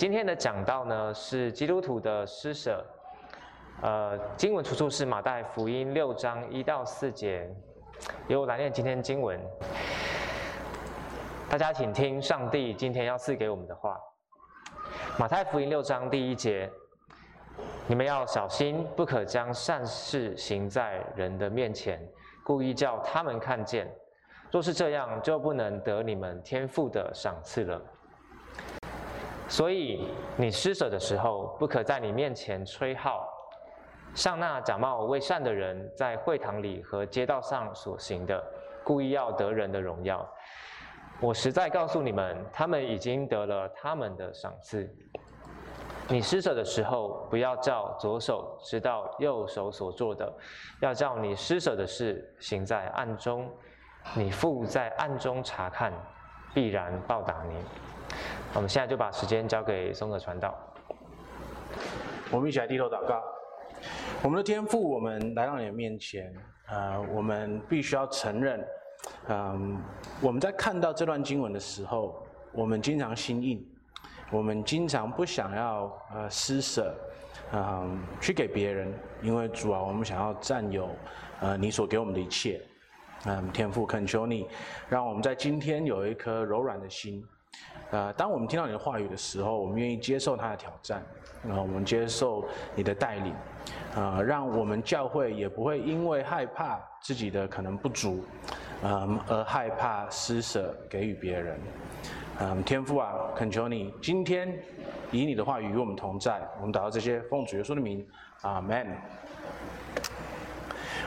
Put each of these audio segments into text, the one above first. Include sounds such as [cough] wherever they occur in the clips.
今天的讲道呢是基督徒的施舍，呃，经文出处是马太福音六章一到四节，由我来念今天经文。大家请听上帝今天要赐给我们的话。马太福音六章第一节，你们要小心，不可将善事行在人的面前，故意叫他们看见。若是这样，就不能得你们天父的赏赐了。所以你施舍的时候，不可在你面前吹号，像那假冒为善的人在会堂里和街道上所行的，故意要得人的荣耀。我实在告诉你们，他们已经得了他们的赏赐。你施舍的时候，不要叫左手知道右手所做的，要叫你施舍的事行在暗中，你父在暗中察看，必然报答你。我们现在就把时间交给松泽传道。我们一起来低头祷告。我们的天父，我们来到你的面前，呃，我们必须要承认，嗯、我们在看到这段经文的时候，我们经常心硬，我们经常不想要呃施舍，嗯、去给别人，因为主啊，我们想要占有呃你所给我们的一切。嗯、天父，恳求你，让我们在今天有一颗柔软的心。呃，当我们听到你的话语的时候，我们愿意接受他的挑战，然后我们接受你的带领，呃，让我们教会也不会因为害怕自己的可能不足，嗯，而害怕施舍给予别人。嗯，天父啊，恳求你今天以你的话语与我们同在，我们祷告这些奉主耶稣的名，阿门。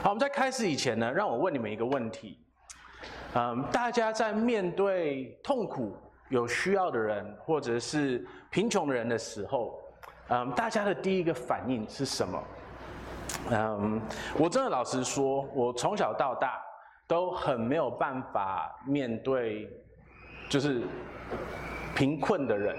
好，我们在开始以前呢，让我问你们一个问题，嗯，大家在面对痛苦，有需要的人，或者是贫穷的人的时候，嗯，大家的第一个反应是什么？嗯，我真的老实说，我从小到大都很没有办法面对，就是贫困的人，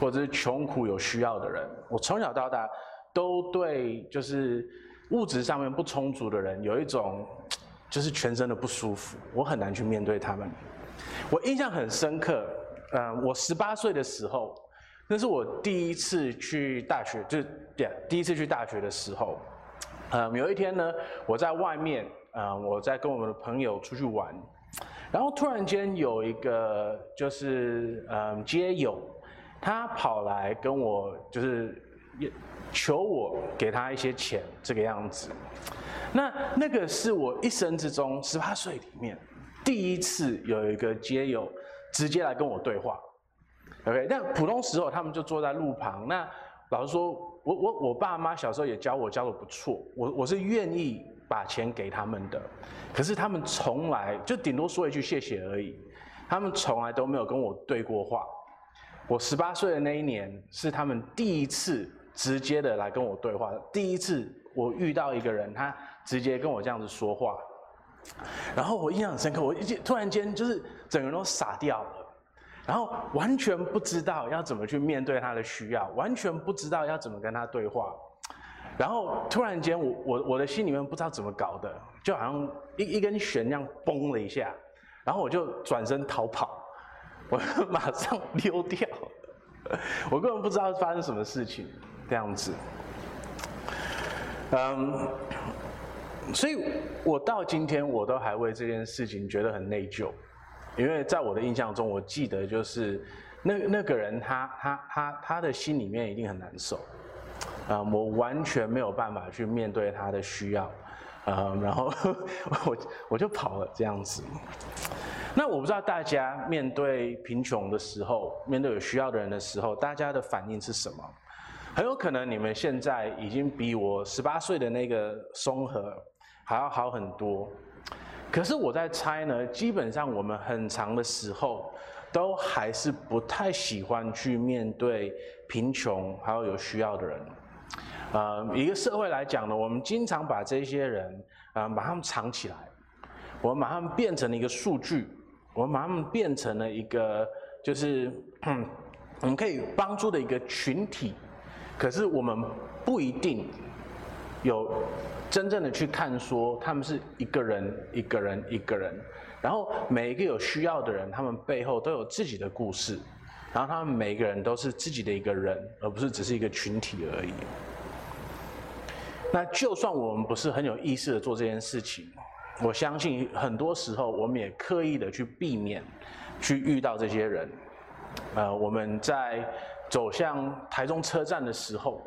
或者是穷苦有需要的人。我从小到大都对就是物质上面不充足的人有一种就是全身的不舒服，我很难去面对他们。我印象很深刻，嗯，我十八岁的时候，那是我第一次去大学，就是对，第一次去大学的时候，嗯，有一天呢，我在外面，嗯，我在跟我们的朋友出去玩，然后突然间有一个就是嗯街友，他跑来跟我就是求我给他一些钱，这个样子，那那个是我一生之中十八岁里面。第一次有一个街友直接来跟我对话，OK，但普通时候他们就坐在路旁。那老实说，我我我爸妈小时候也教我教得不错，我我是愿意把钱给他们的。可是他们从来就顶多说一句谢谢而已，他们从来都没有跟我对过话。我十八岁的那一年是他们第一次直接的来跟我对话，第一次我遇到一个人，他直接跟我这样子说话。然后我印象很深刻，我一突然间就是整个人都傻掉了，然后完全不知道要怎么去面对他的需要，完全不知道要怎么跟他对话，然后突然间我我我的心里面不知道怎么搞的，就好像一一根弦那样崩了一下，然后我就转身逃跑，我马上溜掉，我根本不知道发生什么事情，这样子，嗯。所以，我到今天我都还为这件事情觉得很内疚，因为在我的印象中，我记得就是那那个人他他他他的心里面一定很难受，啊，我完全没有办法去面对他的需要，啊，然后 [laughs] 我我就跑了这样子。那我不知道大家面对贫穷的时候，面对有需要的人的时候，大家的反应是什么？很有可能你们现在已经比我十八岁的那个松和。还要好很多，可是我在猜呢，基本上我们很长的时候，都还是不太喜欢去面对贫穷还有有需要的人。呃，一个社会来讲呢，我们经常把这些人，呃，把他们藏起来，我们把他们变成了一个数据，我们把他们变成了一个，就是，我们可以帮助的一个群体，可是我们不一定有。真正的去看，说他们是一个人，一个人，一个人，然后每一个有需要的人，他们背后都有自己的故事，然后他们每一个人都是自己的一个人，而不是只是一个群体而已。那就算我们不是很有意识的做这件事情，我相信很多时候我们也刻意的去避免去遇到这些人。呃，我们在走向台中车站的时候，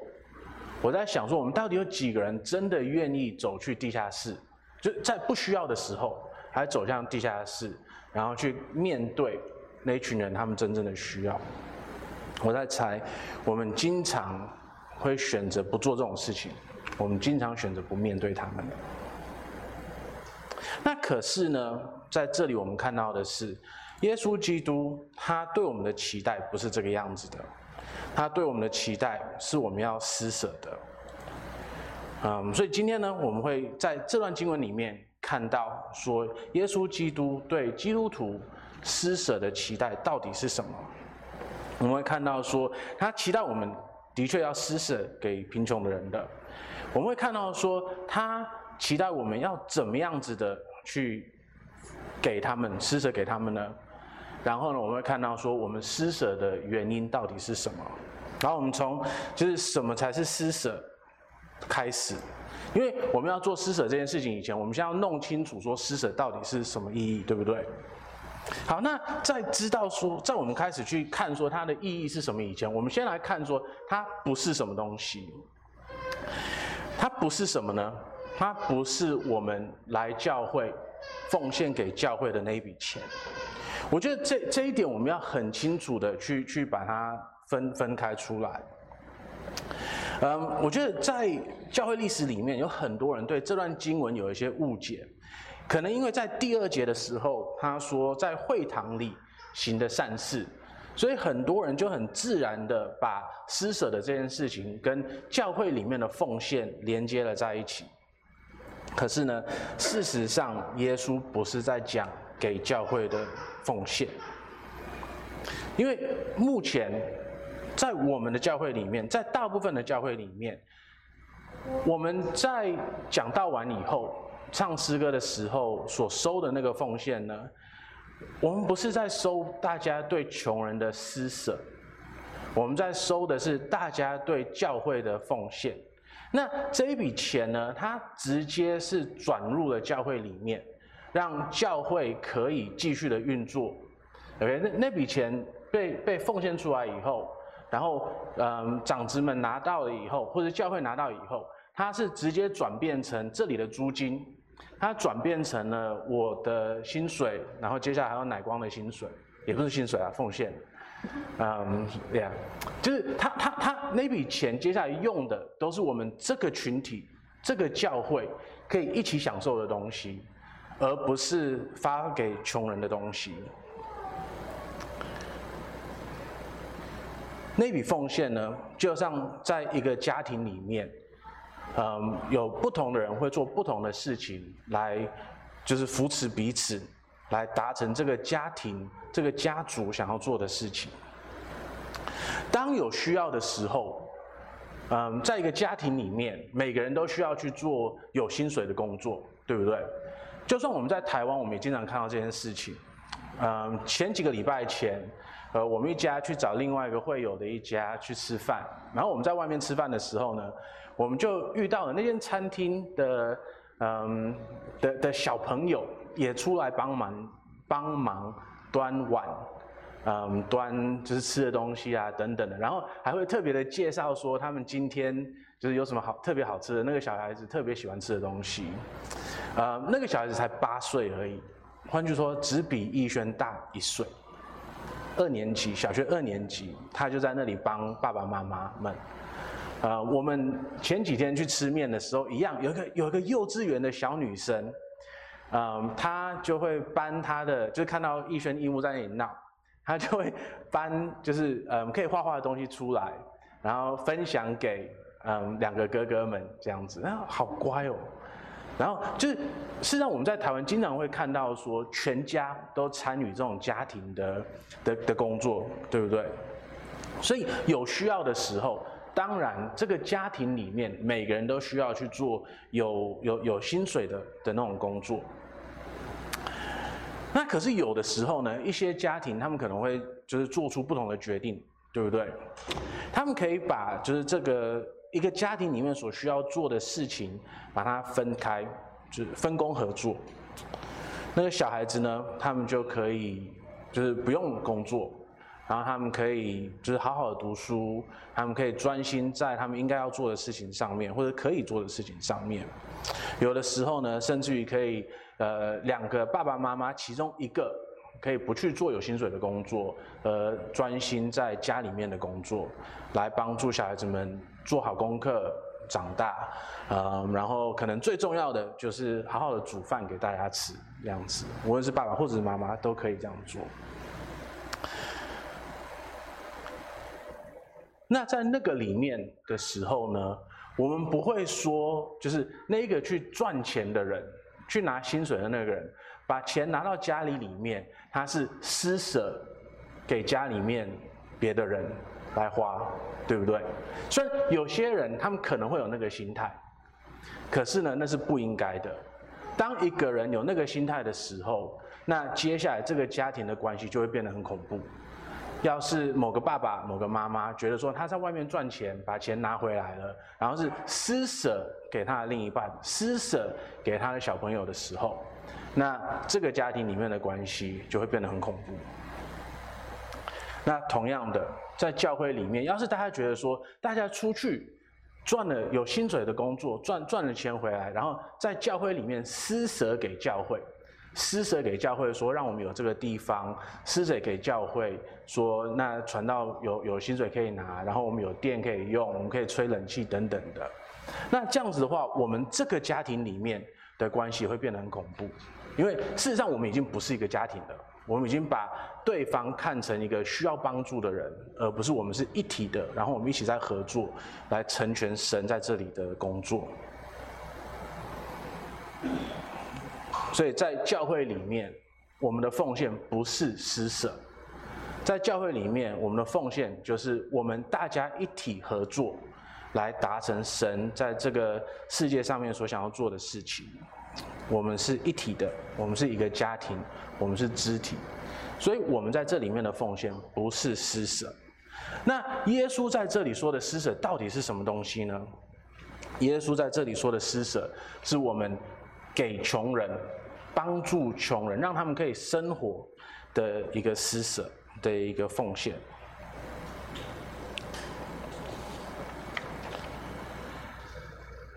我在想说，我们到底有几个人真的愿意走去地下室？就在不需要的时候，还走向地下室，然后去面对那一群人他们真正的需要。我在猜，我们经常会选择不做这种事情，我们经常选择不面对他们。那可是呢，在这里我们看到的是，耶稣基督他对我们的期待不是这个样子的，他对我们的期待是我们要施舍的。嗯，所以今天呢，我们会在这段经文里面看到说，耶稣基督对基督徒施舍的期待到底是什么？我们会看到说，他期待我们的确要施舍给贫穷的人的。我们会看到说，他期待我们要怎么样子的去给他们施舍给他们呢？然后呢，我们会看到说，我们施舍的原因到底是什么？然后我们从就是什么才是施舍？开始，因为我们要做施舍这件事情以前，我们先要弄清楚说施舍到底是什么意义，对不对？好，那在知道说，在我们开始去看说它的意义是什么以前，我们先来看说它不是什么东西。它不是什么呢？它不是我们来教会奉献给教会的那一笔钱。我觉得这这一点我们要很清楚的去去把它分分开出来。嗯，我觉得在教会历史里面，有很多人对这段经文有一些误解，可能因为在第二节的时候，他说在会堂里行的善事，所以很多人就很自然的把施舍的这件事情跟教会里面的奉献连接了在一起。可是呢，事实上，耶稣不是在讲给教会的奉献，因为目前。在我们的教会里面，在大部分的教会里面，我们在讲道完以后，唱诗歌的时候所收的那个奉献呢，我们不是在收大家对穷人的施舍，我们在收的是大家对教会的奉献。那这一笔钱呢，它直接是转入了教会里面，让教会可以继续的运作。OK，那那笔钱被被奉献出来以后。然后，嗯，长子们拿到了以后，或者教会拿到以后，它是直接转变成这里的租金，它转变成了我的薪水，然后接下来还有奶光的薪水，也不是薪水啊，奉献，嗯，对呀，就是他他他那笔钱接下来用的都是我们这个群体、这个教会可以一起享受的东西，而不是发给穷人的东西。那笔奉献呢，就像在一个家庭里面，嗯，有不同的人会做不同的事情，来就是扶持彼此，来达成这个家庭、这个家族想要做的事情。当有需要的时候，嗯，在一个家庭里面，每个人都需要去做有薪水的工作，对不对？就算我们在台湾，我们也经常看到这件事情。嗯，前几个礼拜前。呃，我们一家去找另外一个会友的一家去吃饭，然后我们在外面吃饭的时候呢，我们就遇到了那间餐厅的，嗯，的的小朋友也出来帮忙帮忙端碗，嗯，端就是吃的东西啊等等的，然后还会特别的介绍说他们今天就是有什么好特别好吃的，那个小孩子特别喜欢吃的东西，呃，那个小孩子才八岁而已，换句话说，只比逸轩大一岁。二年级，小学二年级，他就在那里帮爸爸妈妈们。呃，我们前几天去吃面的时候，一样有一个有一个幼稚园的小女生，嗯、呃，她就会搬她的，就是看到逸轩、逸木在那里闹，她就会搬，就是嗯、呃，可以画画的东西出来，然后分享给嗯、两个哥哥们这样子，啊，好乖哦。然后就是，事实上我们在台湾经常会看到说，全家都参与这种家庭的的的工作，对不对？所以有需要的时候，当然这个家庭里面每个人都需要去做有有有薪水的的那种工作。那可是有的时候呢，一些家庭他们可能会就是做出不同的决定，对不对？他们可以把就是这个一个家庭里面所需要做的事情，把它分开，就是分工合作。那个小孩子呢，他们就可以就是不用工作，然后他们可以就是好好的读书，他们可以专心在他们应该要做的事情上面，或者可以做的事情上面。有的时候呢，甚至于可以呃两个爸爸妈妈其中一个可以不去做有薪水的工作，而专心在家里面的工作，来帮助小孩子们做好功课。长大，呃，然后可能最重要的就是好好的煮饭给大家吃，这样子，无论是爸爸或者是妈妈都可以这样做。那在那个里面的时候呢，我们不会说，就是那个去赚钱的人，去拿薪水的那个人，把钱拿到家里里面，他是施舍给家里面别的人。来花，对不对？所以有些人他们可能会有那个心态，可是呢，那是不应该的。当一个人有那个心态的时候，那接下来这个家庭的关系就会变得很恐怖。要是某个爸爸、某个妈妈觉得说他在外面赚钱，把钱拿回来了，然后是施舍给他的另一半、施舍给他的小朋友的时候，那这个家庭里面的关系就会变得很恐怖。那同样的，在教会里面，要是大家觉得说，大家出去赚了有薪水的工作，赚赚了钱回来，然后在教会里面施舍给教会，施舍给教会说，让我们有这个地方，施舍给教会说，那传道有有薪水可以拿，然后我们有电可以用，我们可以吹冷气等等的。那这样子的话，我们这个家庭里面的关系会变得很恐怖，因为事实上我们已经不是一个家庭了。我们已经把对方看成一个需要帮助的人，而不是我们是一体的，然后我们一起在合作，来成全神在这里的工作。所以在教会里面，我们的奉献不是施舍，在教会里面，我们的奉献就是我们大家一体合作，来达成神在这个世界上面所想要做的事情。我们是一体的，我们是一个家庭，我们是肢体，所以我们在这里面的奉献不是施舍。那耶稣在这里说的施舍到底是什么东西呢？耶稣在这里说的施舍，是我们给穷人、帮助穷人，让他们可以生活的一个施舍的一个奉献。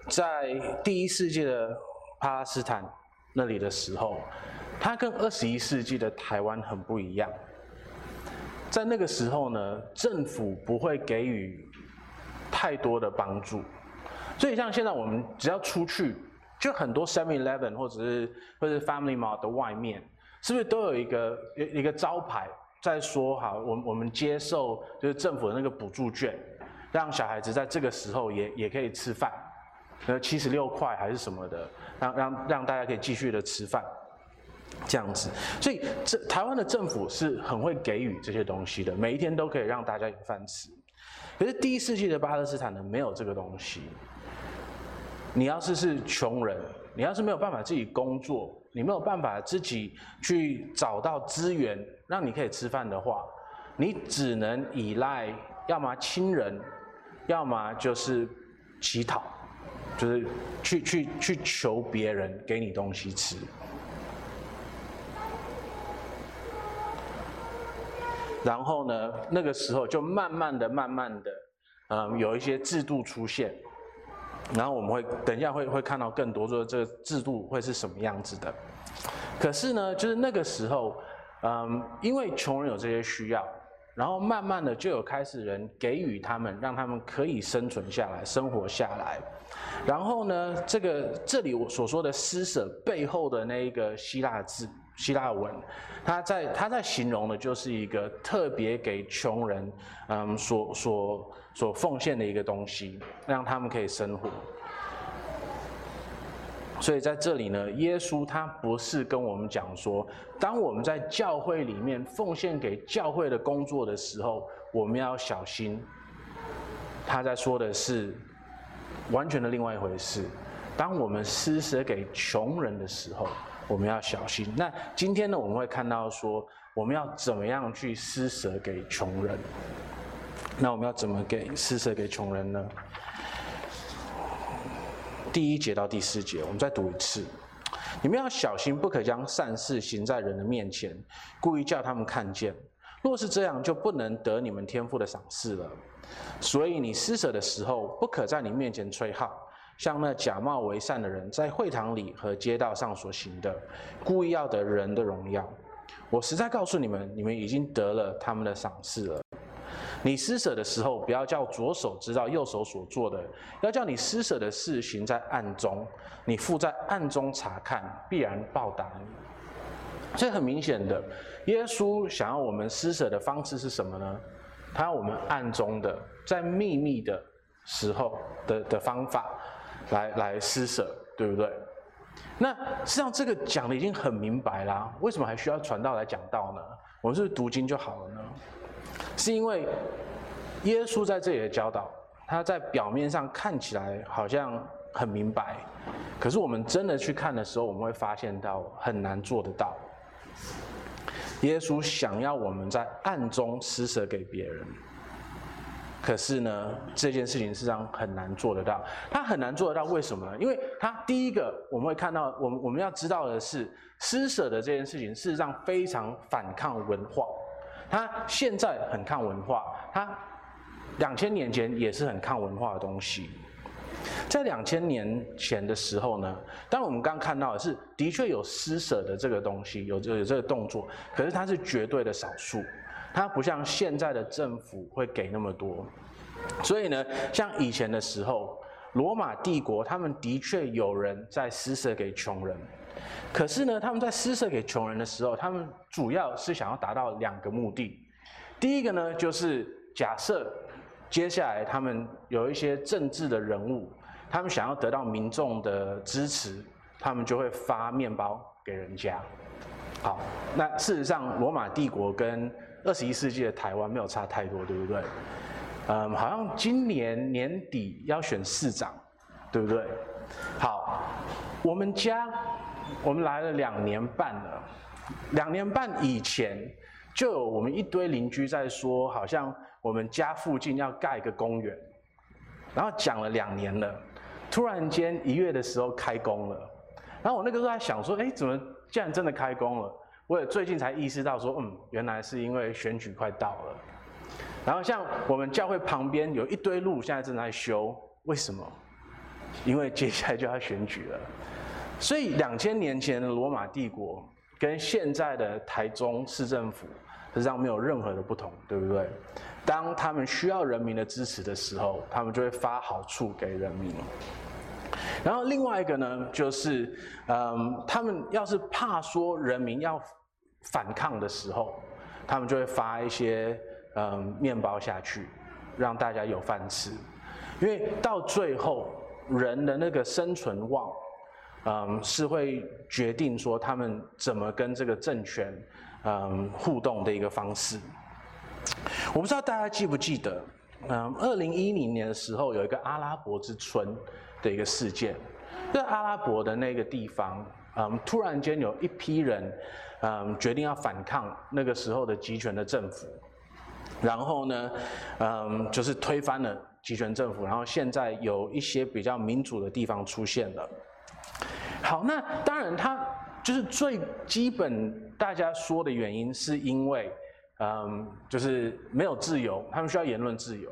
在第一世界的巴勒斯坦那里的时候，它跟二十一世纪的台湾很不一样。在那个时候呢，政府不会给予太多的帮助，所以像现在我们只要出去，就很多 Seven Eleven 或者是或者是 Family Mart 的外面，是不是都有一个一一个招牌在说哈，我我们接受就是政府的那个补助券，让小孩子在这个时候也也可以吃饭。呃，七十六块还是什么的，让让让大家可以继续的吃饭，这样子。所以这台湾的政府是很会给予这些东西的，每一天都可以让大家有饭吃。可是第一世纪的巴勒斯坦呢，没有这个东西。你要是是穷人，你要是没有办法自己工作，你没有办法自己去找到资源让你可以吃饭的话，你只能依赖要么亲人，要么就是乞讨。就是去去去求别人给你东西吃，然后呢，那个时候就慢慢的、慢慢的，嗯，有一些制度出现，然后我们会等一下会会看到更多说这个制度会是什么样子的。可是呢，就是那个时候，嗯，因为穷人有这些需要，然后慢慢的就有开始人给予他们，让他们可以生存下来、生活下来。然后呢，这个这里我所说的施舍背后的那一个希腊字、希腊文，他在他在形容的就是一个特别给穷人，嗯，所所所奉献的一个东西，让他们可以生活。所以在这里呢，耶稣他不是跟我们讲说，当我们在教会里面奉献给教会的工作的时候，我们要小心。他在说的是。完全的另外一回事。当我们施舍给穷人的时候，我们要小心。那今天呢，我们会看到说，我们要怎么样去施舍给穷人？那我们要怎么给施舍给穷人呢？第一节到第四节，我们再读一次。你们要小心，不可将善事行在人的面前，故意叫他们看见。若是这样，就不能得你们天赋的赏赐了。所以你施舍的时候，不可在你面前吹号，像那假冒为善的人在会堂里和街道上所行的，故意要得人的荣耀。我实在告诉你们，你们已经得了他们的赏赐了。你施舍的时候，不要叫左手知道右手所做的，要叫你施舍的事行在暗中。你父在暗中查看，必然报答你。所以很明显的，耶稣想要我们施舍的方式是什么呢？他要我们暗中的，在秘密的时候的的方法来来施舍，对不对？那实际上这个讲的已经很明白啦，为什么还需要传道来讲道呢？我们是不是读经就好了呢？是因为耶稣在这里的教导，他在表面上看起来好像很明白，可是我们真的去看的时候，我们会发现到很难做得到。耶稣想要我们在暗中施舍给别人，可是呢，这件事情实际上很难做得到。他很难做得到，为什么呢？因为他第一个我们会看到，我们我们要知道的是，施舍的这件事情事实上非常反抗文化。他现在很抗文化，他两千年前也是很抗文化的东西。在两千年前的时候呢，当我们刚看到的是，的确有施舍的这个东西，有有这个动作，可是它是绝对的少数，它不像现在的政府会给那么多。所以呢，像以前的时候，罗马帝国他们的确有人在施舍给穷人。可是呢，他们在施舍给穷人的时候，他们主要是想要达到两个目的。第一个呢，就是假设接下来他们有一些政治的人物，他们想要得到民众的支持，他们就会发面包给人家。好，那事实上，罗马帝国跟二十一世纪的台湾没有差太多，对不对？嗯，好像今年年底要选市长，对不对？好，我们家。我们来了两年半了，两年半以前就有我们一堆邻居在说，好像我们家附近要盖一个公园，然后讲了两年了，突然间一月的时候开工了，然后我那个时候在想说，哎，怎么竟然真的开工了？我也最近才意识到说，嗯，原来是因为选举快到了。然后像我们教会旁边有一堆路现在正在修，为什么？因为接下来就要选举了。所以两千年前的罗马帝国跟现在的台中市政府实际上没有任何的不同，对不对？当他们需要人民的支持的时候，他们就会发好处给人民。然后另外一个呢，就是嗯，他们要是怕说人民要反抗的时候，他们就会发一些嗯面包下去，让大家有饭吃。因为到最后人的那个生存望。嗯，是会决定说他们怎么跟这个政权嗯互动的一个方式。我不知道大家记不记得，嗯，二零一零年的时候有一个阿拉伯之春的一个事件，在阿拉伯的那个地方，嗯，突然间有一批人嗯决定要反抗那个时候的集权的政府，然后呢，嗯，就是推翻了集权政府，然后现在有一些比较民主的地方出现了。好，那当然，他就是最基本大家说的原因，是因为，嗯，就是没有自由，他们需要言论自由。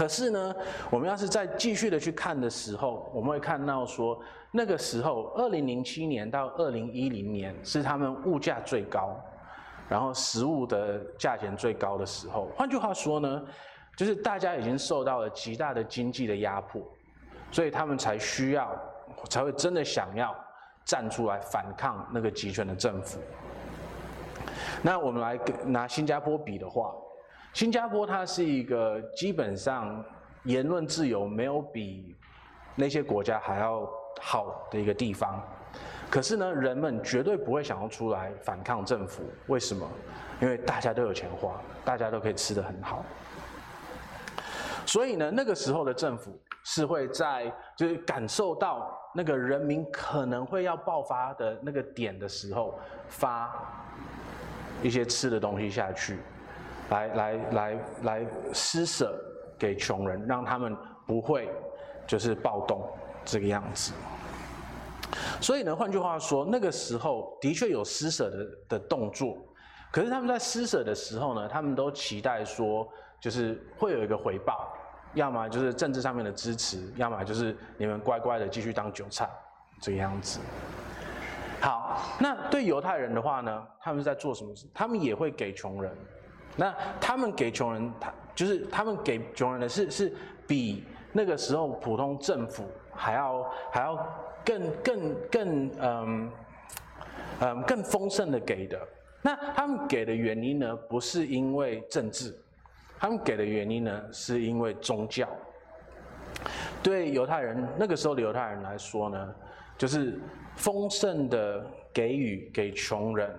可是呢，我们要是再继续的去看的时候，我们会看到说，那个时候，二零零七年到二零一零年是他们物价最高，然后食物的价钱最高的时候。换句话说呢，就是大家已经受到了极大的经济的压迫，所以他们才需要。才会真的想要站出来反抗那个集权的政府。那我们来拿新加坡比的话，新加坡它是一个基本上言论自由没有比那些国家还要好的一个地方。可是呢，人们绝对不会想要出来反抗政府。为什么？因为大家都有钱花，大家都可以吃得很好。所以呢，那个时候的政府是会在就是感受到那个人民可能会要爆发的那个点的时候，发一些吃的东西下去，来来来来施舍给穷人，让他们不会就是暴动这个样子。所以呢，换句话说，那个时候的确有施舍的的动作，可是他们在施舍的时候呢，他们都期待说，就是会有一个回报，要么就是政治上面的支持，要么就是你们乖乖的继续当韭菜这个样子。好，那对犹太人的话呢，他们是在做什么事？他们也会给穷人。那他们给穷人，他就是他们给穷人的是是比那个时候普通政府还要还要。更更更嗯嗯更丰盛的给的，那他们给的原因呢，不是因为政治，他们给的原因呢，是因为宗教。对犹太人那个时候的犹太人来说呢，就是丰盛的给予给穷人，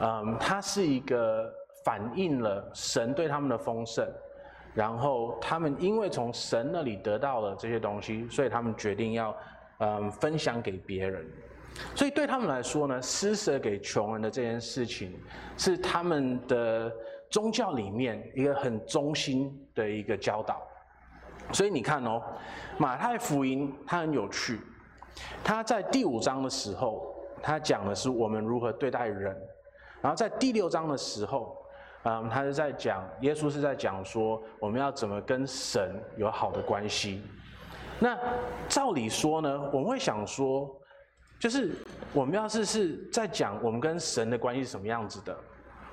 嗯，它是一个反映了神对他们的丰盛，然后他们因为从神那里得到了这些东西，所以他们决定要。嗯，分享给别人，所以对他们来说呢，施舍给穷人的这件事情，是他们的宗教里面一个很中心的一个教导。所以你看哦，马太福音它很有趣，它在第五章的时候，它讲的是我们如何对待人，然后在第六章的时候，嗯，他是在讲耶稣是在讲说我们要怎么跟神有好的关系。那照理说呢，我们会想说，就是我们要是是在讲我们跟神的关系是什么样子的，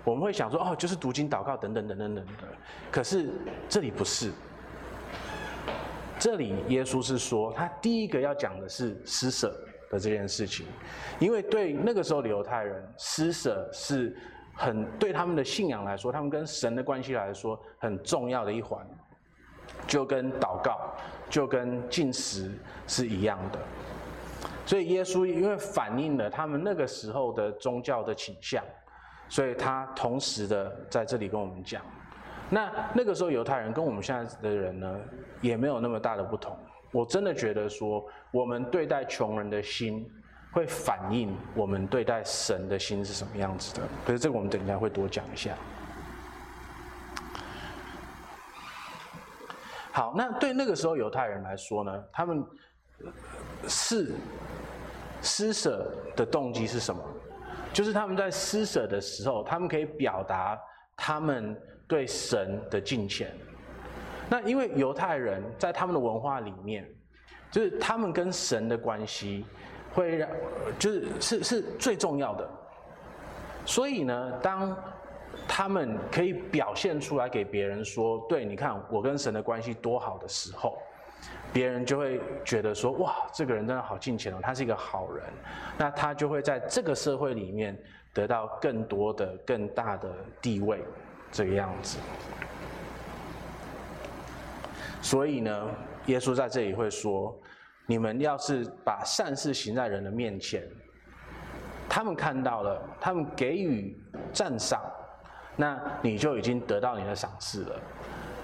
我们会想说哦，就是读经、祷告等等等等等的。可是这里不是，这里耶稣是说，他第一个要讲的是施舍的这件事情，因为对那个时候的犹太人，施舍是很对他们的信仰来说，他们跟神的关系来说很重要的一环。就跟祷告，就跟进食是一样的，所以耶稣因为反映了他们那个时候的宗教的倾向，所以他同时的在这里跟我们讲，那那个时候犹太人跟我们现在的人呢，也没有那么大的不同。我真的觉得说，我们对待穷人的心，会反映我们对待神的心是什么样子的。可是这个我们等一下会多讲一下。好，那对那个时候犹太人来说呢，他们是施舍的动机是什么？就是他们在施舍的时候，他们可以表达他们对神的敬虔。那因为犹太人在他们的文化里面，就是他们跟神的关系会让，就是是是最重要的。所以呢，当他们可以表现出来给别人说：“对，你看我跟神的关系多好的时候，别人就会觉得说：‘哇，这个人真的好敬虔哦，他是一个好人。’那他就会在这个社会里面得到更多的、更大的地位，这个样子。所以呢，耶稣在这里会说：‘你们要是把善事行在人的面前，他们看到了，他们给予赞赏。’那你就已经得到你的赏赐了，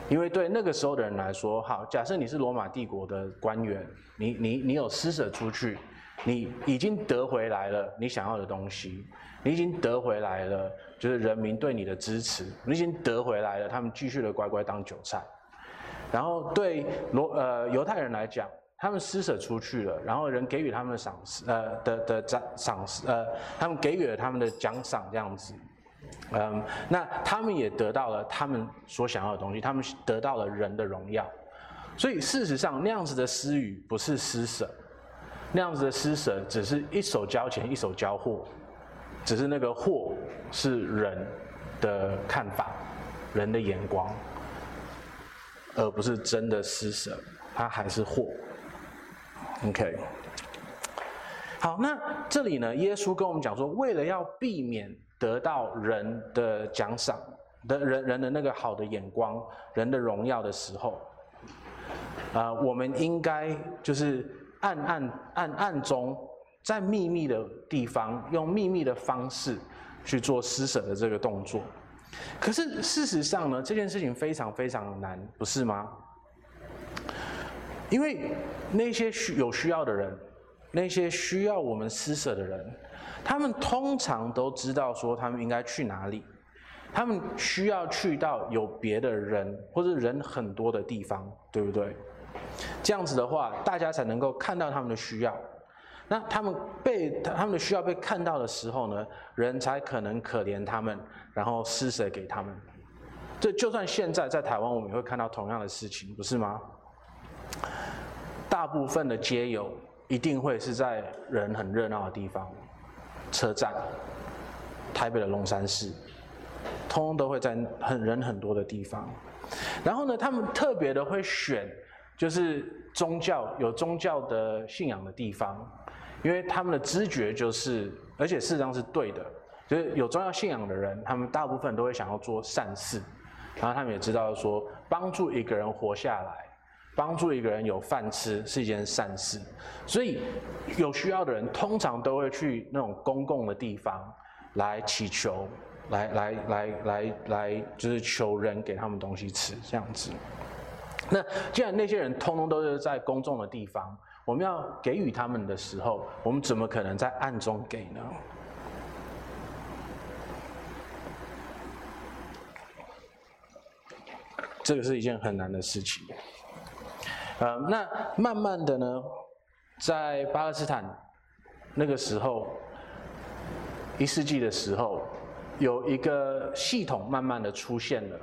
因为对那个时候的人来说，好，假设你是罗马帝国的官员，你你你有施舍出去，你已经得回来了你想要的东西，你已经得回来了，就是人民对你的支持，你已经得回来了，他们继续的乖乖当韭菜。然后对罗呃犹太人来讲，他们施舍出去了，然后人给予他们赏赐呃的的奖赏赐呃，他们给予了他们的奖赏这样子。嗯，那他们也得到了他们所想要的东西，他们得到了人的荣耀，所以事实上那样子的施予不是施舍，那样子的施舍只是一手交钱一手交货，只是那个货是人的看法，人的眼光，而不是真的施舍，它还是货。OK，好，那这里呢，耶稣跟我们讲说，为了要避免。得到人的奖赏的人人的那个好的眼光，人的荣耀的时候，啊、我们应该就是暗暗暗暗中，在秘密的地方，用秘密的方式去做施舍的这个动作。可是事实上呢，这件事情非常非常难，不是吗？因为那些需有需要的人，那些需要我们施舍的人，他们通常都知道说他们应该去哪里，他们需要去到有别的人或者人很多的地方，对不对？这样子的话，大家才能够看到他们的需要。那他们被他们的需要被看到的时候呢，人才可能可怜他们，然后施舍给他们。这就算现在在台湾，我们也会看到同样的事情，不是吗？大部分的街友一定会是在人很热闹的地方，车站、台北的龙山寺，通通都会在很人很多的地方。然后呢，他们特别的会选，就是宗教有宗教的信仰的地方。因为他们的知觉就是，而且事实上是对的，就是有宗教信仰的人，他们大部分都会想要做善事，然后他们也知道说，帮助一个人活下来，帮助一个人有饭吃是一件善事，所以有需要的人通常都会去那种公共的地方来祈求，来来来来来，就是求人给他们东西吃这样子。那既然那些人通通都是在公众的地方。我们要给予他们的时候，我们怎么可能在暗中给呢？这个是一件很难的事情。呃，那慢慢的呢，在巴勒斯坦那个时候，一世纪的时候，有一个系统慢慢的出现了，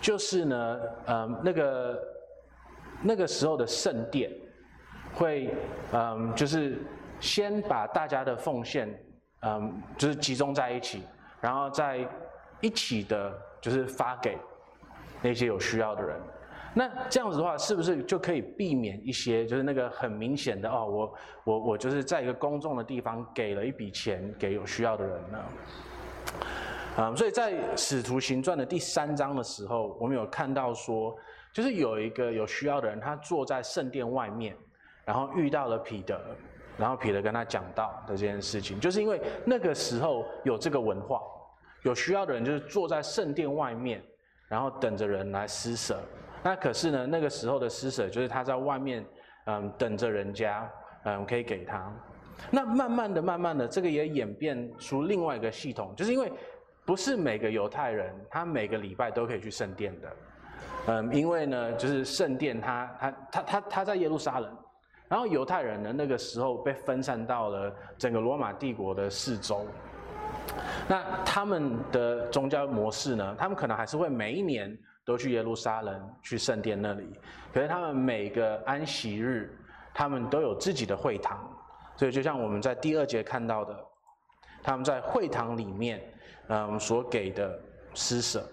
就是呢，呃，那个那个时候的圣殿。会，嗯，就是先把大家的奉献，嗯，就是集中在一起，然后再一起的，就是发给那些有需要的人。那这样子的话，是不是就可以避免一些，就是那个很明显的哦，我我我就是在一个公众的地方给了一笔钱给有需要的人呢？嗯，所以在《使徒行传》的第三章的时候，我们有看到说，就是有一个有需要的人，他坐在圣殿外面。然后遇到了彼得，然后彼得跟他讲到的这件事情，就是因为那个时候有这个文化，有需要的人就是坐在圣殿外面，然后等着人来施舍。那可是呢，那个时候的施舍就是他在外面，嗯，等着人家，嗯，可以给他。那慢慢的、慢慢的，这个也演变出另外一个系统，就是因为不是每个犹太人他每个礼拜都可以去圣殿的，嗯，因为呢，就是圣殿他他他他他在耶路撒冷。然后犹太人呢，那个时候被分散到了整个罗马帝国的四周。那他们的宗教模式呢，他们可能还是会每一年都去耶路撒冷去圣殿那里，可是他们每个安息日，他们都有自己的会堂。所以就像我们在第二节看到的，他们在会堂里面，嗯，所给的施舍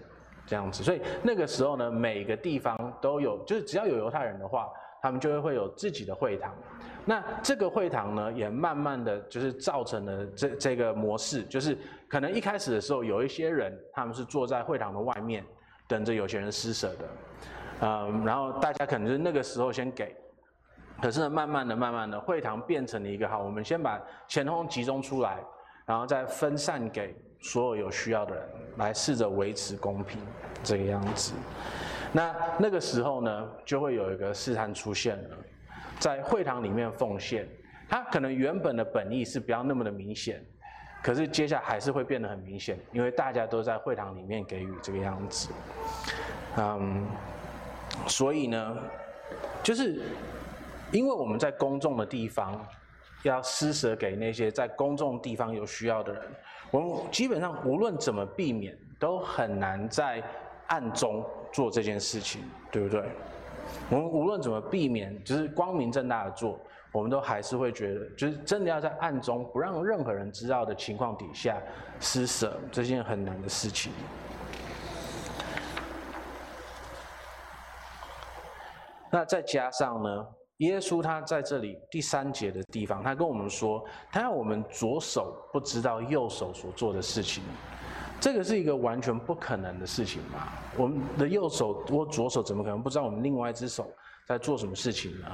这样子。所以那个时候呢，每个地方都有，就是只要有犹太人的话。他们就会会有自己的会堂，那这个会堂呢，也慢慢的就是造成了这这个模式，就是可能一开始的时候有一些人，他们是坐在会堂的外面，等着有钱人施舍的，嗯，然后大家可能是那个时候先给，可是呢，慢慢的、慢慢的，会堂变成了一个好，我们先把钱通集中出来，然后再分散给所有有需要的人，来试着维持公平，这个样子。那那个时候呢，就会有一个试探出现了，在会堂里面奉献，他可能原本的本意是不要那么的明显，可是接下来还是会变得很明显，因为大家都在会堂里面给予这个样子，嗯，所以呢，就是因为我们在公众的地方要施舍给那些在公众地方有需要的人，我们基本上无论怎么避免，都很难在暗中。做这件事情，对不对？我们无论怎么避免，就是光明正大的做，我们都还是会觉得，就是真的要在暗中不让任何人知道的情况底下施舍，这件很难的事情。那再加上呢，耶稣他在这里第三节的地方，他跟我们说，他要我们左手不知道右手所做的事情。这个是一个完全不可能的事情嘛？我们的右手或左手怎么可能不知道我们另外一只手在做什么事情呢？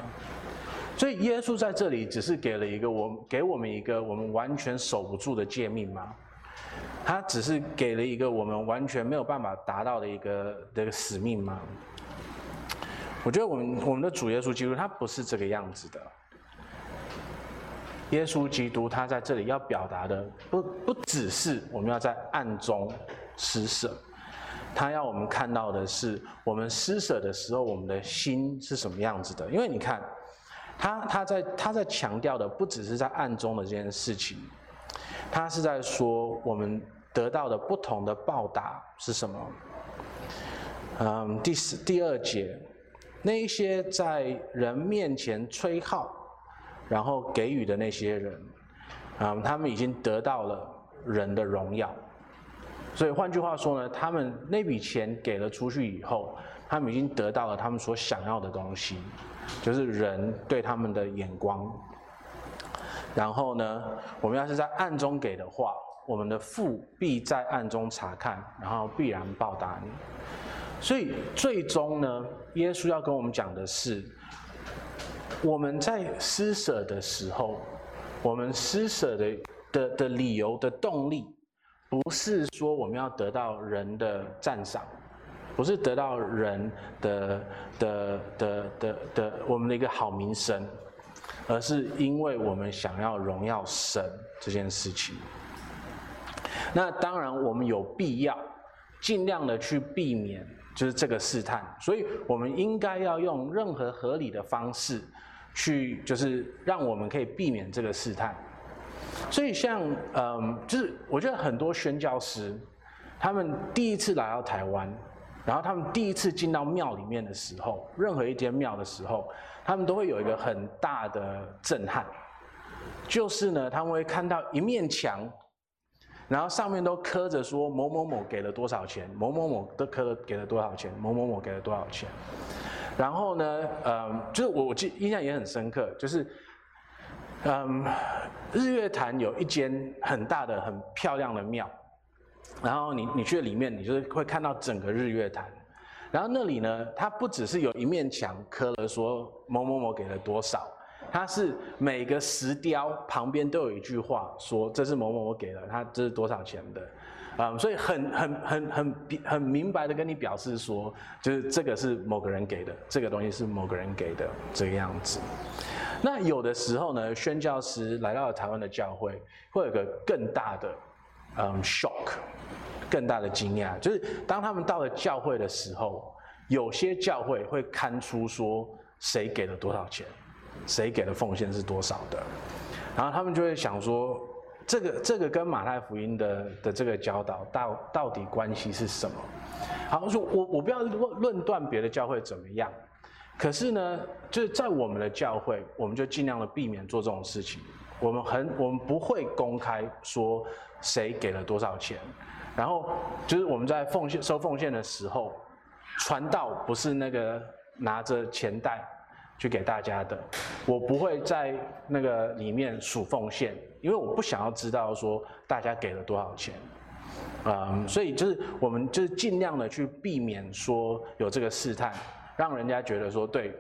所以耶稣在这里只是给了一个我给我们一个我们完全守不住的诫命吗？他只是给了一个我们完全没有办法达到的一个的使命吗？我觉得我们我们的主耶稣基督他不是这个样子的。耶稣基督他在这里要表达的不不只是我们要在暗中施舍，他要我们看到的是我们施舍的时候，我们的心是什么样子的。因为你看，他他在他在强调的不只是在暗中的这件事情，他是在说我们得到的不同的报答是什么？嗯，第四第二节，那一些在人面前吹号，然后给予的那些人，嗯，他们已经得到了人的荣耀。所以换句话说呢，他们那笔钱给了出去以后，他们已经得到了他们所想要的东西，就是人对他们的眼光。然后呢，我们要是在暗中给的话，我们的父必在暗中察看，然后必然报答你。所以最终呢，耶稣要跟我们讲的是。我们在施舍的时候，我们施舍的的的理由的动力，不是说我们要得到人的赞赏，不是得到人的的的的的我们的一个好名声，而是因为我们想要荣耀神这件事情。那当然，我们有必要尽量的去避免就是这个试探，所以我们应该要用任何合理的方式。去就是让我们可以避免这个试探，所以像嗯，就是我觉得很多宣教师，他们第一次来到台湾，然后他们第一次进到庙里面的时候，任何一间庙的时候，他们都会有一个很大的震撼，就是呢，他们会看到一面墙，然后上面都刻着说某某某给了多少钱，某某某都刻了给了多少钱，某某某给了多少钱。然后呢，嗯，就是我我记印象也很深刻，就是，嗯，日月潭有一间很大的、很漂亮的庙，然后你你去里面，你就会看到整个日月潭，然后那里呢，它不只是有一面墙刻了说某某某给了多少，它是每个石雕旁边都有一句话说这是某某某给了，他这是多少钱的。啊、所以很很很很很明白的跟你表示说，就是这个是某个人给的，这个东西是某个人给的这个样子。那有的时候呢，宣教师来到了台湾的教会，会有个更大的嗯 shock，更大的惊讶，就是当他们到了教会的时候，有些教会会刊出说谁给了多少钱，谁给的奉献是多少的，然后他们就会想说。这个这个跟马太福音的的这个教导到到底关系是什么？好，我说我我不要论论断别的教会怎么样，可是呢，就是在我们的教会，我们就尽量的避免做这种事情。我们很我们不会公开说谁给了多少钱，然后就是我们在奉献收奉献的时候，传道不是那个拿着钱袋去给大家的，我不会在那个里面数奉献。因为我不想要知道说大家给了多少钱，嗯，所以就是我们就是尽量的去避免说有这个试探，让人家觉得说对，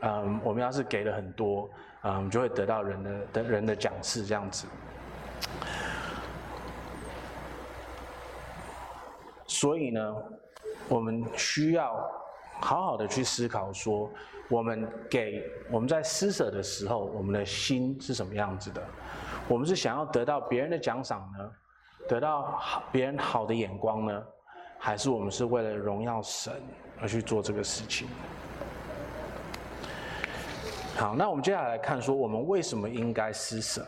嗯，我们要是给了很多，嗯，就会得到人的的人的奖赐这样子。所以呢，我们需要好好的去思考说，我们给我们在施舍的时候，我们的心是什么样子的。我们是想要得到别人的奖赏呢，得到别人好的眼光呢，还是我们是为了荣耀神而去做这个事情？好，那我们接下来来看说，我们为什么应该施舍？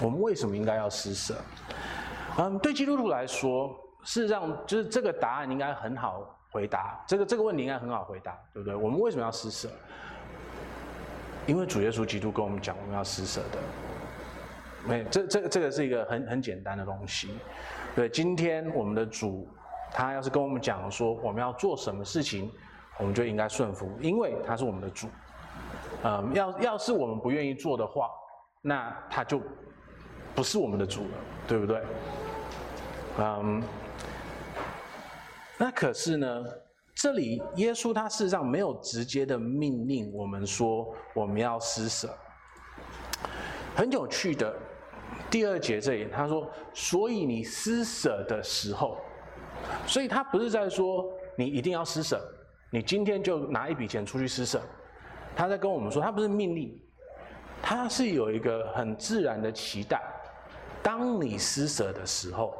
我们为什么应该要施舍？嗯，对基督徒来说，事实上就是这个答案应该很好回答，这个这个问题应该很好回答，对不对？我们为什么要施舍？因为主耶稣基督跟我们讲，我们要施舍的。没，这这这个是一个很很简单的东西。对，今天我们的主，他要是跟我们讲说我们要做什么事情，我们就应该顺服，因为他是我们的主。嗯，要要是我们不愿意做的话，那他就不是我们的主了，对不对？嗯，那可是呢，这里耶稣他事实上没有直接的命令我们说我们要施舍。很有趣的。第二节这里他说，所以你施舍的时候，所以他不是在说你一定要施舍，你今天就拿一笔钱出去施舍。他在跟我们说，他不是命令，他是有一个很自然的期待。当你施舍的时候，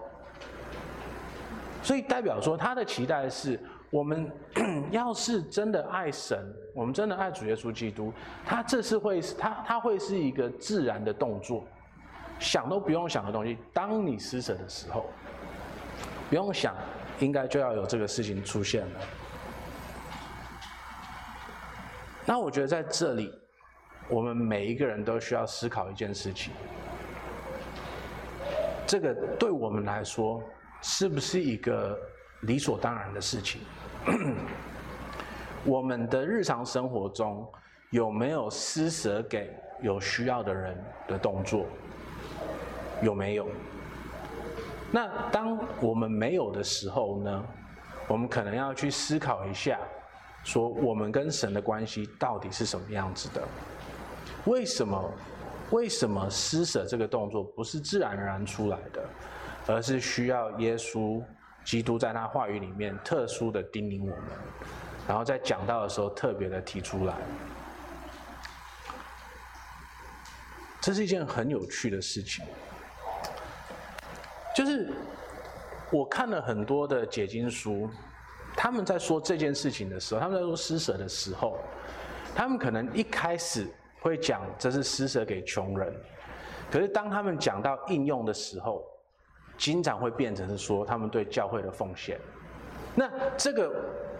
所以代表说他的期待是我们 [clears throat] 要是真的爱神，我们真的爱主耶稣基督，他这是会他他会是一个自然的动作，想都不用想的东西。当你施舍的时候，不用想，应该就要有这个事情出现了。那我觉得在这里，我们每一个人都需要思考一件事情：这个对我们来说是不是一个理所当然的事情？[coughs] 我们的日常生活中有没有施舍给有需要的人的动作？有没有？那当我们没有的时候呢？我们可能要去思考一下。说我们跟神的关系到底是什么样子的？为什么？为什么施舍这个动作不是自然而然出来的，而是需要耶稣基督在他话语里面特殊的叮咛我们，然后在讲到的时候特别的提出来？这是一件很有趣的事情，就是我看了很多的解经书。他们在说这件事情的时候，他们在说施舍的时候，他们可能一开始会讲这是施舍给穷人，可是当他们讲到应用的时候，经常会变成是说他们对教会的奉献。那这个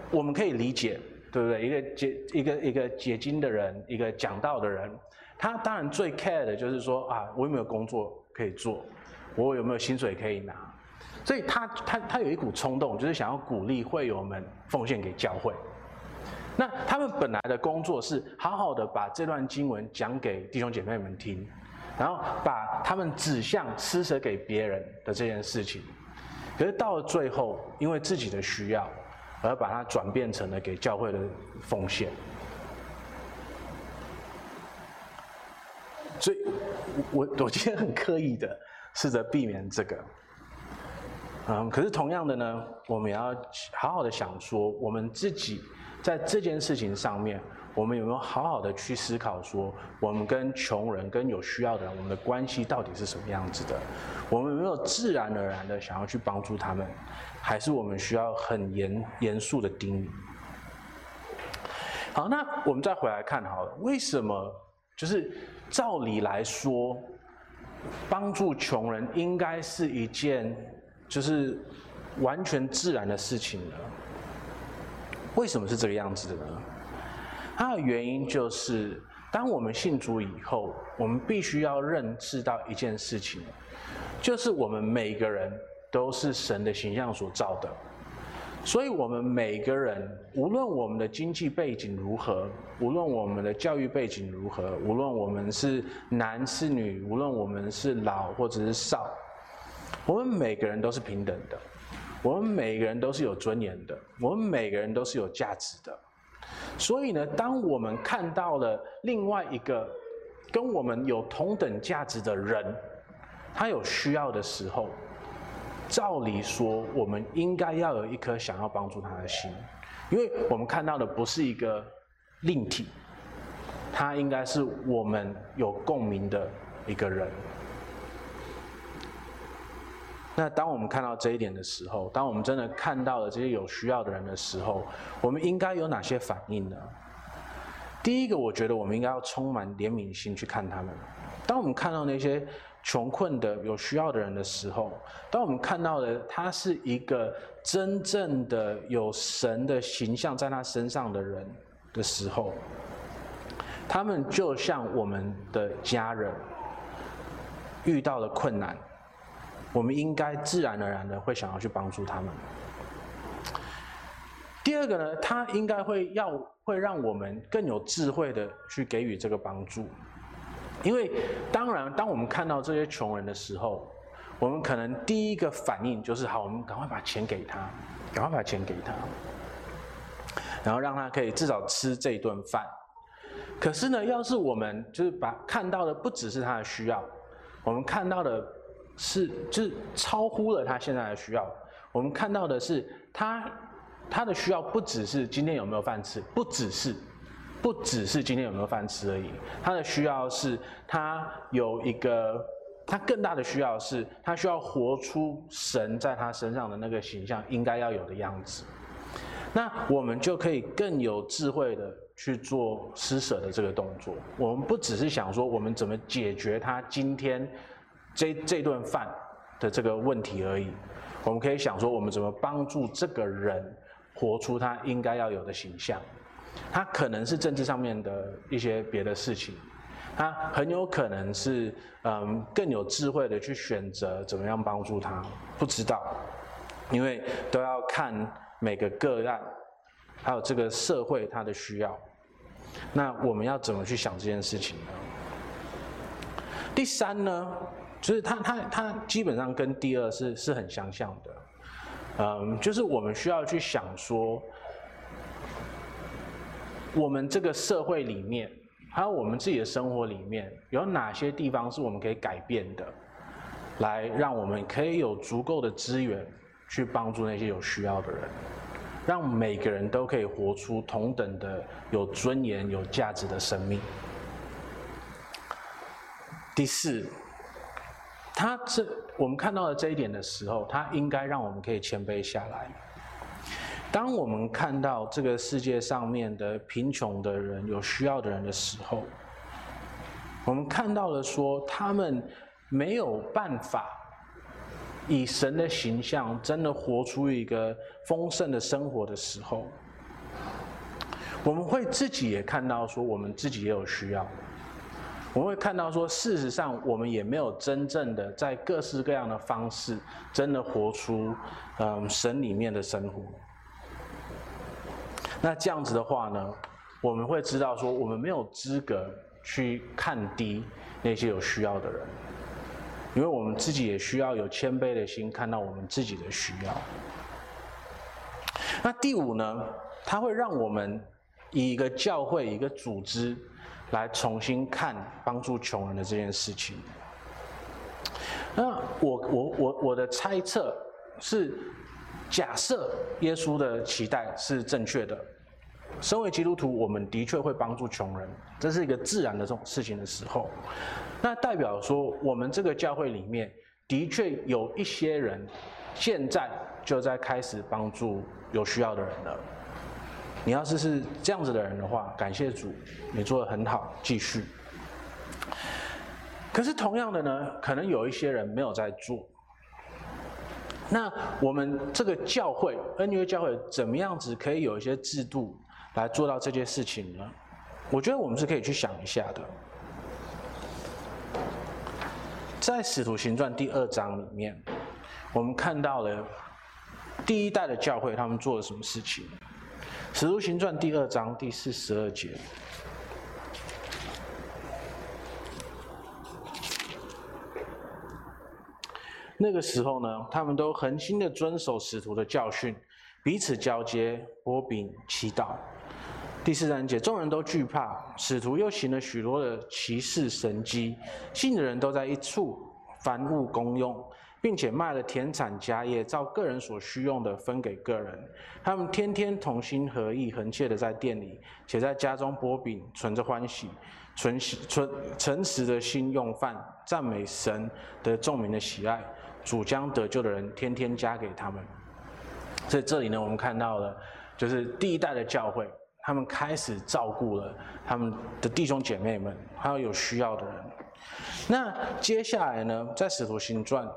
我们可以理解，对不对？一个解一个一个解经的人，一个讲道的人，他当然最 care 的就是说啊，我有没有工作可以做，我有没有薪水可以拿。所以他他他有一股冲动，就是想要鼓励会友们奉献给教会。那他们本来的工作是好好的把这段经文讲给弟兄姐妹们听，然后把他们指向施舍给别人的这件事情。可是到了最后，因为自己的需要，而把它转变成了给教会的奉献。所以我我今天很刻意的试着避免这个。嗯，可是同样的呢，我们也要好好的想说，我们自己在这件事情上面，我们有没有好好的去思考说，我们跟穷人、跟有需要的人，我们的关系到底是什么样子的？我们有没有自然而然的想要去帮助他们，还是我们需要很严严肃的叮咛？好，那我们再回来看好了，为什么就是照理来说，帮助穷人应该是一件。就是完全自然的事情了。为什么是这个样子的呢？它的原因就是，当我们信主以后，我们必须要认识到一件事情，就是我们每个人都是神的形象所造的。所以，我们每个人，无论我们的经济背景如何，无论我们的教育背景如何，无论我们是男是女，无论我们是老或者是少。我们每个人都是平等的，我们每个人都是有尊严的，我们每个人都是有价值的。所以呢，当我们看到了另外一个跟我们有同等价值的人，他有需要的时候，照理说，我们应该要有一颗想要帮助他的心，因为我们看到的不是一个另体，他应该是我们有共鸣的一个人。那当我们看到这一点的时候，当我们真的看到了这些有需要的人的时候，我们应该有哪些反应呢？第一个，我觉得我们应该要充满怜悯心去看他们。当我们看到那些穷困的、有需要的人的时候，当我们看到的他是一个真正的有神的形象在他身上的人的时候，他们就像我们的家人，遇到了困难。我们应该自然而然的会想要去帮助他们。第二个呢，他应该会要会让我们更有智慧的去给予这个帮助，因为当然，当我们看到这些穷人的时候，我们可能第一个反应就是好，我们赶快把钱给他，赶快把钱给他，然后让他可以至少吃这一顿饭。可是呢，要是我们就是把看到的不只是他的需要，我们看到的。是，就是超乎了他现在的需要。我们看到的是，他他的需要不只是今天有没有饭吃，不只是，不只是今天有没有饭吃而已。他的需要是，他有一个，他更大的需要是，他需要活出神在他身上的那个形象应该要有的样子。那我们就可以更有智慧的去做施舍的这个动作。我们不只是想说我们怎么解决他今天这这顿饭的这个问题而已。我们可以想说，我们怎么帮助这个人活出他应该要有的形象？他可能是政治上面的一些别的事情，他很有可能是嗯更有智慧的去选择怎么样帮助他。不知道，因为都要看每个个案，还有这个社会他的需要。那我们要怎么去想这件事情呢？第三呢？就是它它它基本上跟第二是是很相像的，嗯，就是我们需要去想说，我们这个社会里面，还有我们自己的生活里面，有哪些地方是我们可以改变的，来让我们可以有足够的资源去帮助那些有需要的人，让每个人都可以活出同等的有尊严、有价值的生命。第四。他这我们看到了这一点的时候，他应该让我们可以谦卑下来。当我们看到这个世界上面的贫穷的人、有需要的人的时候，我们看到了说他们没有办法以神的形象真的活出一个丰盛的生活的时候，我们会自己也看到说我们自己也有需要。我们会看到说，事实上，我们也没有真正的在各式各样的方式，真的活出，嗯，神里面的生活。那这样子的话呢，我们会知道说，我们没有资格去看低那些有需要的人，因为我们自己也需要有谦卑的心，看到我们自己的需要。那第五呢，它会让我们以一个教会、一个组织。来重新看帮助穷人的这件事情。那我我我我的猜测是，假设耶稣的期待是正确的，身为基督徒，我们的确会帮助穷人，这是一个自然的这种事情的时候，那代表说我们这个教会里面的确有一些人，现在就在开始帮助有需要的人了。你要是是这样子的人的话，感谢主，你做的很好，继续。可是同样的呢，可能有一些人没有在做。那我们这个教会，恩约教会，怎么样子可以有一些制度来做到这件事情呢？我觉得我们是可以去想一下的。在使徒行传第二章里面，我们看到了第一代的教会，他们做了什么事情？《使徒行传》第二章第四十二节，那个时候呢，他们都恒心的遵守使徒的教训，彼此交接、擘饼、祈祷。第四章节，众人都惧怕，使徒又行了许多的奇事神迹，信的人都在一处，凡物公用。并且卖了田产家业，照个人所需用的分给个人。他们天天同心合意，恒切的在店里，且在家中擘饼，存着欢喜，存存诚实的心用饭，赞美神的众民的喜爱。主将得救的人天天加给他们。在这里呢，我们看到了，就是第一代的教会，他们开始照顾了他们的弟兄姐妹们，还有有需要的人。那接下来呢，在使徒行传。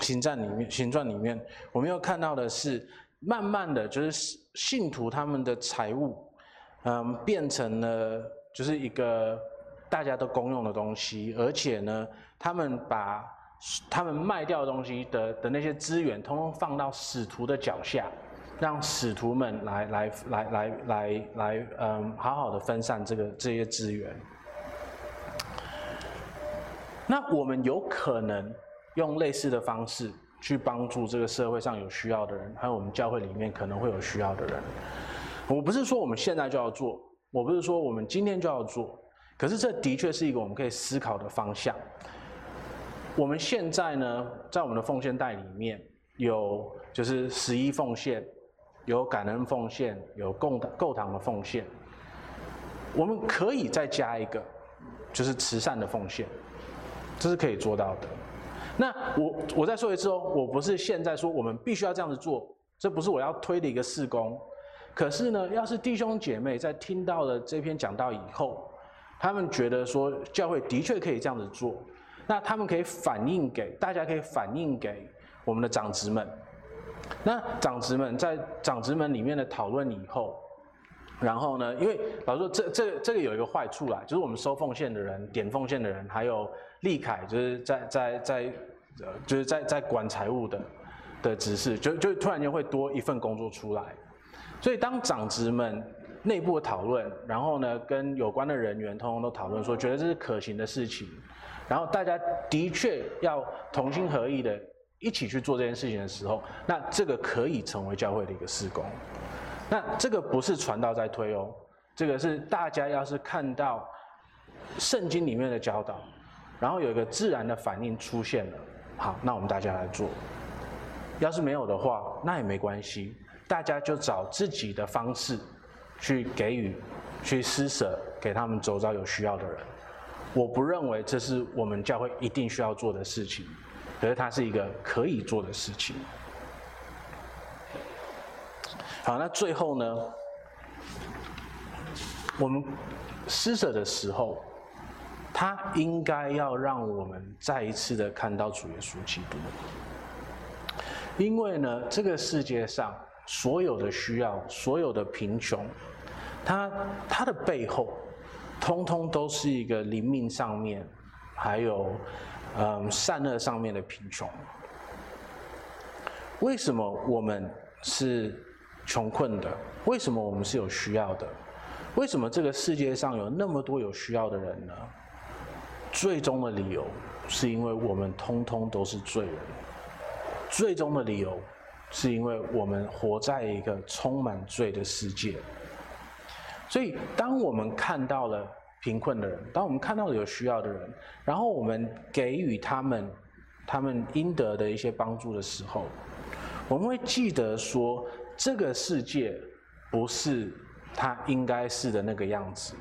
行传里面，行传里面，我们又看到的是，慢慢的就是信徒他们的财物，嗯，变成了就是一个大家都公用的东西，而且呢，他们把他们卖掉的东西的的那些资源，通通放到使徒的脚下，让使徒们来来来来来来，嗯，好好的分散这个这些资源。那我们有可能。用类似的方式去帮助这个社会上有需要的人，还有我们教会里面可能会有需要的人。我不是说我们现在就要做，我不是说我们今天就要做，可是这的确是一个我们可以思考的方向。我们现在呢，在我们的奉献袋里面有就是十一奉献，有感恩奉献，有共购堂的奉献。我们可以再加一个，就是慈善的奉献，这是可以做到的。那我我再说一次哦，我不是现在说我们必须要这样子做，这不是我要推的一个事工。可是呢，要是弟兄姐妹在听到了这篇讲道以后，他们觉得说教会的确可以这样子做，那他们可以反映给大家，可以反映给我们的长职们。那长职们在长职们里面的讨论以后，然后呢，因为老师说这这这个有一个坏处啦，就是我们收奉献的人、点奉献的人，还有立凯就是在在在呃就是在在管财务的的执事，就就突然间会多一份工作出来。所以当长职们内部讨论，然后呢，跟有关的人员通通都讨论说，觉得这是可行的事情，然后大家的确要同心合意的一起去做这件事情的时候，那这个可以成为教会的一个事工。那这个不是传道在推哦，这个是大家要是看到圣经里面的教导，然后有一个自然的反应出现了，好，那我们大家来做。要是没有的话，那也没关系。大家就找自己的方式去给予、去施舍给他们周遭有需要的人。我不认为这是我们教会一定需要做的事情，可是它是一个可以做的事情。好，那最后呢，我们施舍的时候，他应该要让我们再一次的看到主耶稣基督，因为呢，这个世界上。所有的需要，所有的贫穷，它它的背后，通通都是一个灵命上面，还有嗯善恶上面的贫穷。为什么我们是穷困的？为什么我们是有需要的？为什么这个世界上有那么多有需要的人呢？最终的理由，是因为我们通通都是罪人。最终的理由。是因为我们活在一个充满罪的世界，所以当我们看到了贫困的人，当我们看到了有需要的人，然后我们给予他们他们应得的一些帮助的时候，我们会记得说，这个世界不是他应该是的那个样子，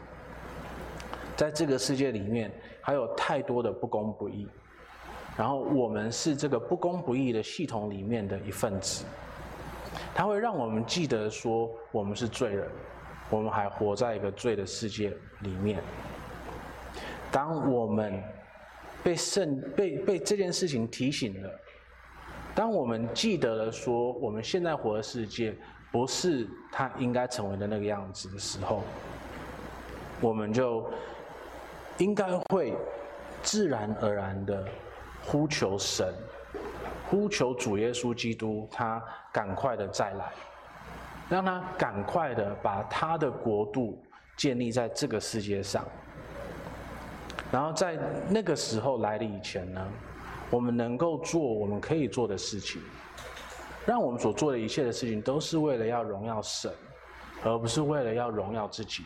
在这个世界里面还有太多的不公不义。然后我们是这个不公不义的系统里面的一份子，它会让我们记得说我们是罪人，我们还活在一个罪的世界里面。当我们被圣被被这件事情提醒了，当我们记得了说我们现在活的世界不是它应该成为的那个样子的时候，我们就应该会自然而然的。呼求神，呼求主耶稣基督，他赶快的再来，让他赶快的把他的国度建立在这个世界上。然后在那个时候来临以前呢，我们能够做我们可以做的事情，让我们所做的一切的事情都是为了要荣耀神，而不是为了要荣耀自己，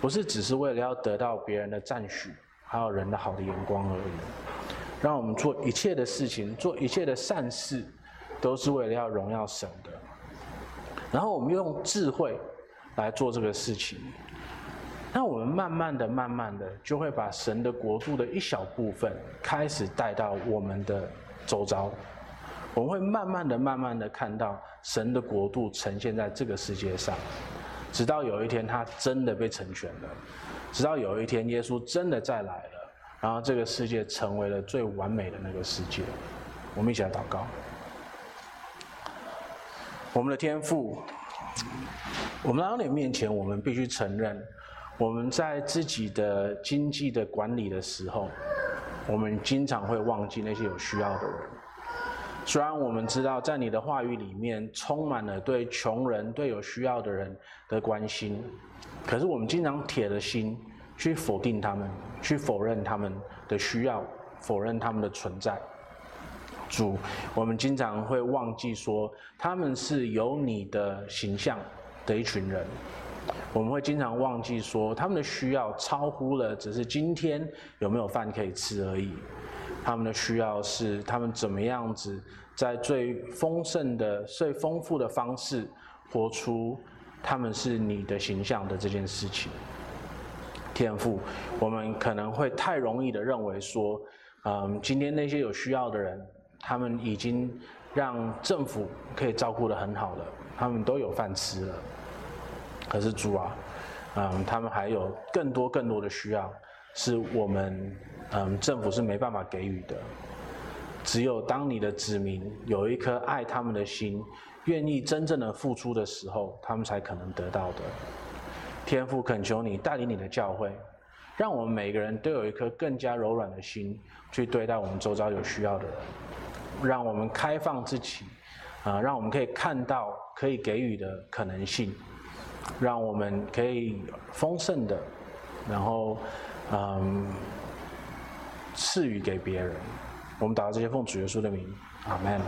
不是只是为了要得到别人的赞许，还有人的好的眼光而已。让我们做一切的事情，做一切的善事，都是为了要荣耀神的。然后我们用智慧来做这个事情，那我们慢慢的、慢慢的，就会把神的国度的一小部分开始带到我们的周遭。我们会慢慢的、慢慢的看到神的国度呈现在这个世界上，直到有一天它真的被成全了，直到有一天耶稣真的再来了。然后这个世界成为了最完美的那个世界，我们一起来祷告。我们的天父，我们来到你面前，我们必须承认，我们在自己的经济的管理的时候，我们经常会忘记那些有需要的人。虽然我们知道，在你的话语里面充满了对穷人、对有需要的人的关心，可是我们经常铁了心。去否定他们，去否认他们的需要，否认他们的存在。主，我们经常会忘记说，他们是有你的形象的一群人。我们会经常忘记说，他们的需要超乎了只是今天有没有饭可以吃而已。他们的需要是他们怎么样子，在最丰盛的、最丰富的方式，活出他们是你的形象的这件事情。天赋，我们可能会太容易的认为说，嗯，今天那些有需要的人，他们已经让政府可以照顾得很好了，他们都有饭吃了。可是主啊，嗯，他们还有更多更多的需要，是我们嗯政府是没办法给予的。只有当你的子民有一颗爱他们的心，愿意真正的付出的时候，他们才可能得到的。天父恳求你带领你的教会，让我们每个人都有一颗更加柔软的心去对待我们周遭有需要的人，让我们开放自己，啊，让我们可以看到可以给予的可能性，让我们可以丰盛的，然后，嗯，赐予给别人。我们祷告这些奉主耶稣的名，阿门。